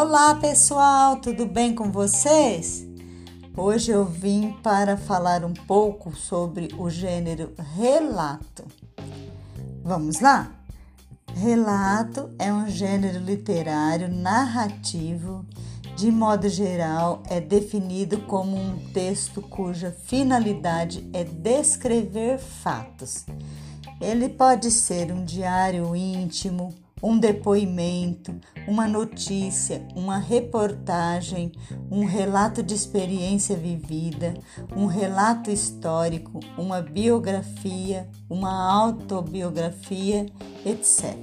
Olá pessoal, tudo bem com vocês? Hoje eu vim para falar um pouco sobre o gênero relato. Vamos lá? Relato é um gênero literário narrativo, de modo geral, é definido como um texto cuja finalidade é descrever fatos. Ele pode ser um diário íntimo, um depoimento, uma notícia, uma reportagem, um relato de experiência vivida, um relato histórico, uma biografia, uma autobiografia, etc.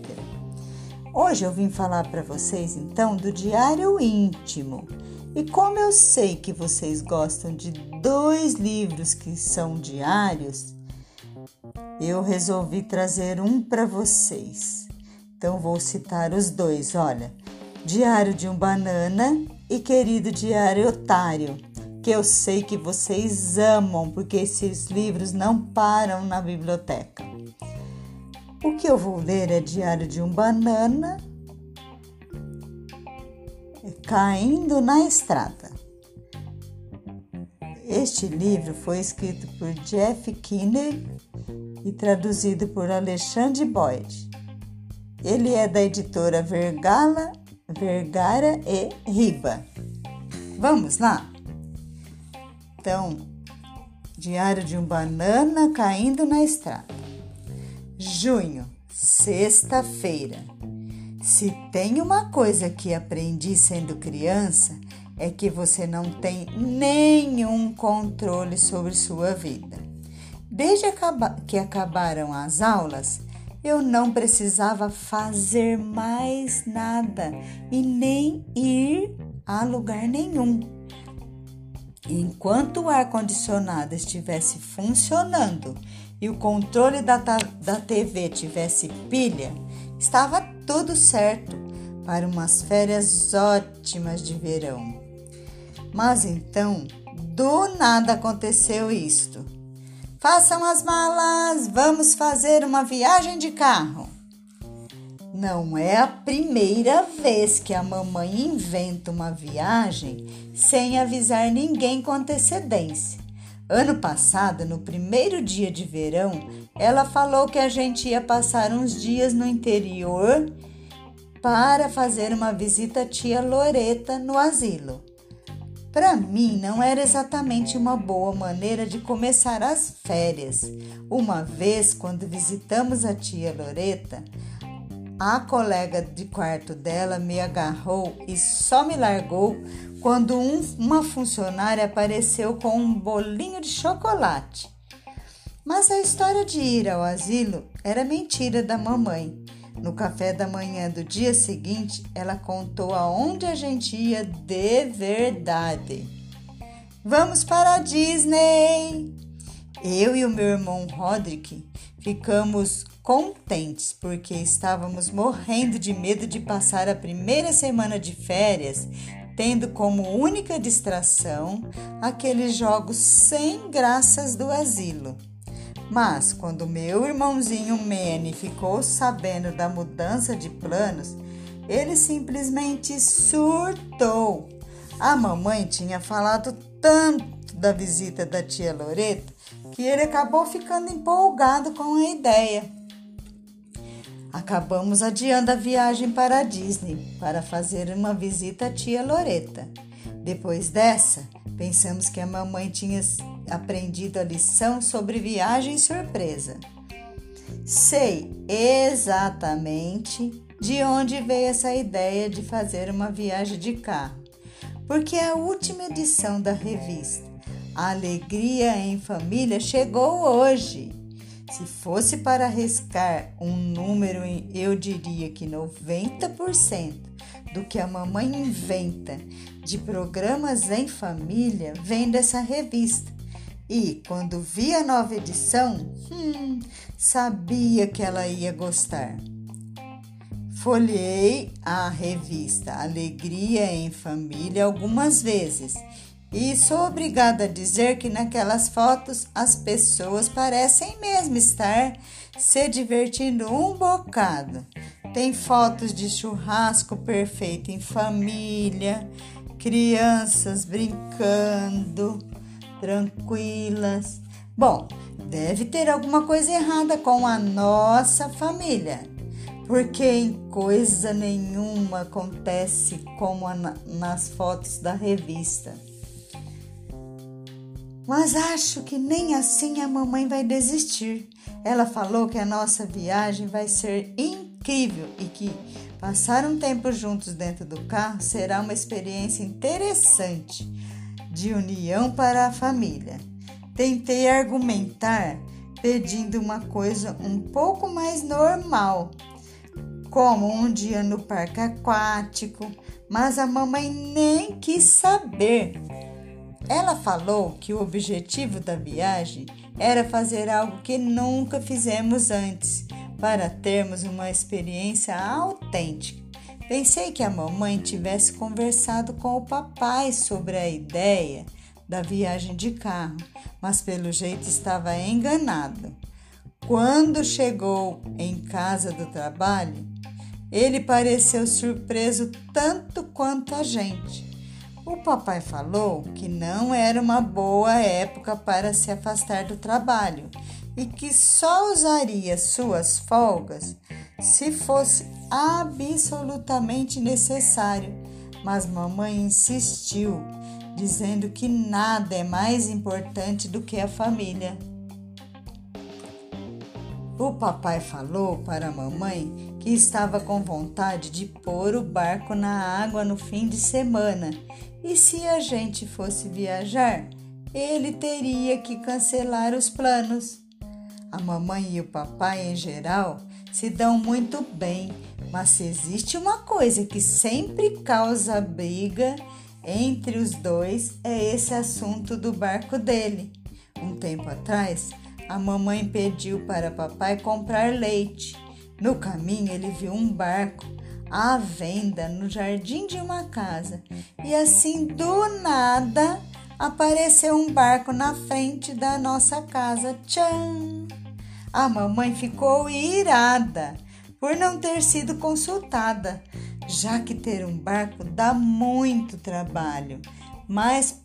Hoje eu vim falar para vocês então do diário íntimo. E como eu sei que vocês gostam de dois livros que são diários, eu resolvi trazer um para vocês. Então vou citar os dois, olha. Diário de um Banana e Querido Diário Otário, que eu sei que vocês amam, porque esses livros não param na biblioteca. O que eu vou ler é Diário de um Banana Caindo na Estrada. Este livro foi escrito por Jeff Kinney e traduzido por Alexandre Boyd. Ele é da editora Vergala, Vergara e Riba. Vamos lá? Então, Diário de um Banana Caindo na Estrada. Junho, sexta-feira. Se tem uma coisa que aprendi sendo criança, é que você não tem nenhum controle sobre sua vida. Desde que acabaram as aulas, eu não precisava fazer mais nada e nem ir a lugar nenhum. Enquanto o ar-condicionado estivesse funcionando e o controle da, da TV tivesse pilha, estava tudo certo para umas férias ótimas de verão. Mas então, do nada aconteceu isto. Façam as malas, vamos fazer uma viagem de carro. Não é a primeira vez que a mamãe inventa uma viagem sem avisar ninguém com antecedência. Ano passado, no primeiro dia de verão, ela falou que a gente ia passar uns dias no interior para fazer uma visita à tia Loreta no asilo. Para mim, não era exatamente uma boa maneira de começar as férias. Uma vez, quando visitamos a tia Loreta, a colega de quarto dela me agarrou e só me largou quando um, uma funcionária apareceu com um bolinho de chocolate. Mas a história de ir ao asilo era mentira da mamãe. No café da manhã do dia seguinte, ela contou aonde a gente ia de verdade. Vamos para a Disney! Eu e o meu irmão Roderick ficamos contentes porque estávamos morrendo de medo de passar a primeira semana de férias tendo como única distração aqueles jogos sem graças do asilo. Mas quando meu irmãozinho Manny ficou sabendo da mudança de planos, ele simplesmente surtou. A mamãe tinha falado tanto da visita da tia Loreta que ele acabou ficando empolgado com a ideia. Acabamos adiando a viagem para a Disney para fazer uma visita à tia Loreta. Depois dessa, pensamos que a mamãe tinha aprendido a lição sobre viagem surpresa. Sei exatamente de onde veio essa ideia de fazer uma viagem de carro, porque a última edição da revista A Alegria em Família chegou hoje. Se fosse para arriscar um número, eu diria que 90% do que a mamãe inventa de programas em família vem dessa revista. E quando vi a nova edição, hum, sabia que ela ia gostar. Folhei a revista Alegria em Família algumas vezes e sou obrigada a dizer que naquelas fotos as pessoas parecem mesmo estar se divertindo um bocado. Tem fotos de churrasco perfeito em família, crianças brincando, tranquilas. Bom, deve ter alguma coisa errada com a nossa família, porque em coisa nenhuma acontece como nas fotos da revista. Mas acho que nem assim a mamãe vai desistir. Ela falou que a nossa viagem vai ser incrível e que passar um tempo juntos dentro do carro será uma experiência interessante de união para a família. Tentei argumentar pedindo uma coisa um pouco mais normal, como um dia no parque aquático, mas a mamãe nem quis saber. Ela falou que o objetivo da viagem era fazer algo que nunca fizemos antes, para termos uma experiência autêntica. Pensei que a mamãe tivesse conversado com o papai sobre a ideia da viagem de carro, mas pelo jeito estava enganado. Quando chegou em casa do trabalho, ele pareceu surpreso tanto quanto a gente. O papai falou que não era uma boa época para se afastar do trabalho e que só usaria suas folgas se fosse absolutamente necessário. Mas mamãe insistiu dizendo que nada é mais importante do que a família. O papai falou para a mamãe que estava com vontade de pôr o barco na água no fim de semana e se a gente fosse viajar, ele teria que cancelar os planos. A mamãe e o papai, em geral, se dão muito bem, mas se existe uma coisa que sempre causa briga entre os dois é esse assunto do barco dele. Um tempo atrás, a mamãe pediu para papai comprar leite. No caminho, ele viu um barco à venda no jardim de uma casa e assim do nada apareceu um barco na frente da nossa casa. Tchan! A mamãe ficou irada por não ter sido consultada já que ter um barco dá muito trabalho. Mas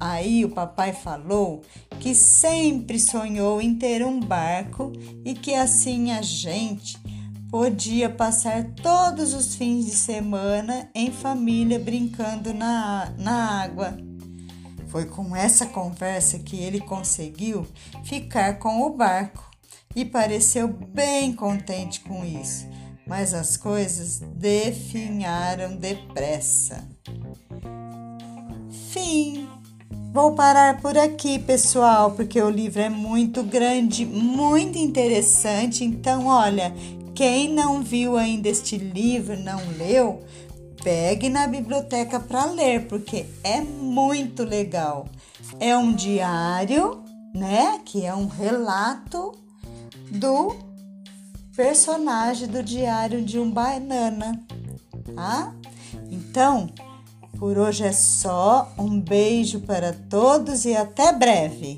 aí o papai falou que sempre sonhou em ter um barco e que assim a gente podia passar todos os fins de semana em família brincando na, na água. Foi com essa conversa que ele conseguiu ficar com o barco e pareceu bem contente com isso mas as coisas definharam depressa. Fim. Vou parar por aqui, pessoal, porque o livro é muito grande, muito interessante. Então, olha, quem não viu ainda este livro, não leu, pegue na biblioteca para ler, porque é muito legal. É um diário, né? Que é um relato do personagem do Diário de um Banana, tá? Então, por hoje é só. Um beijo para todos e até breve.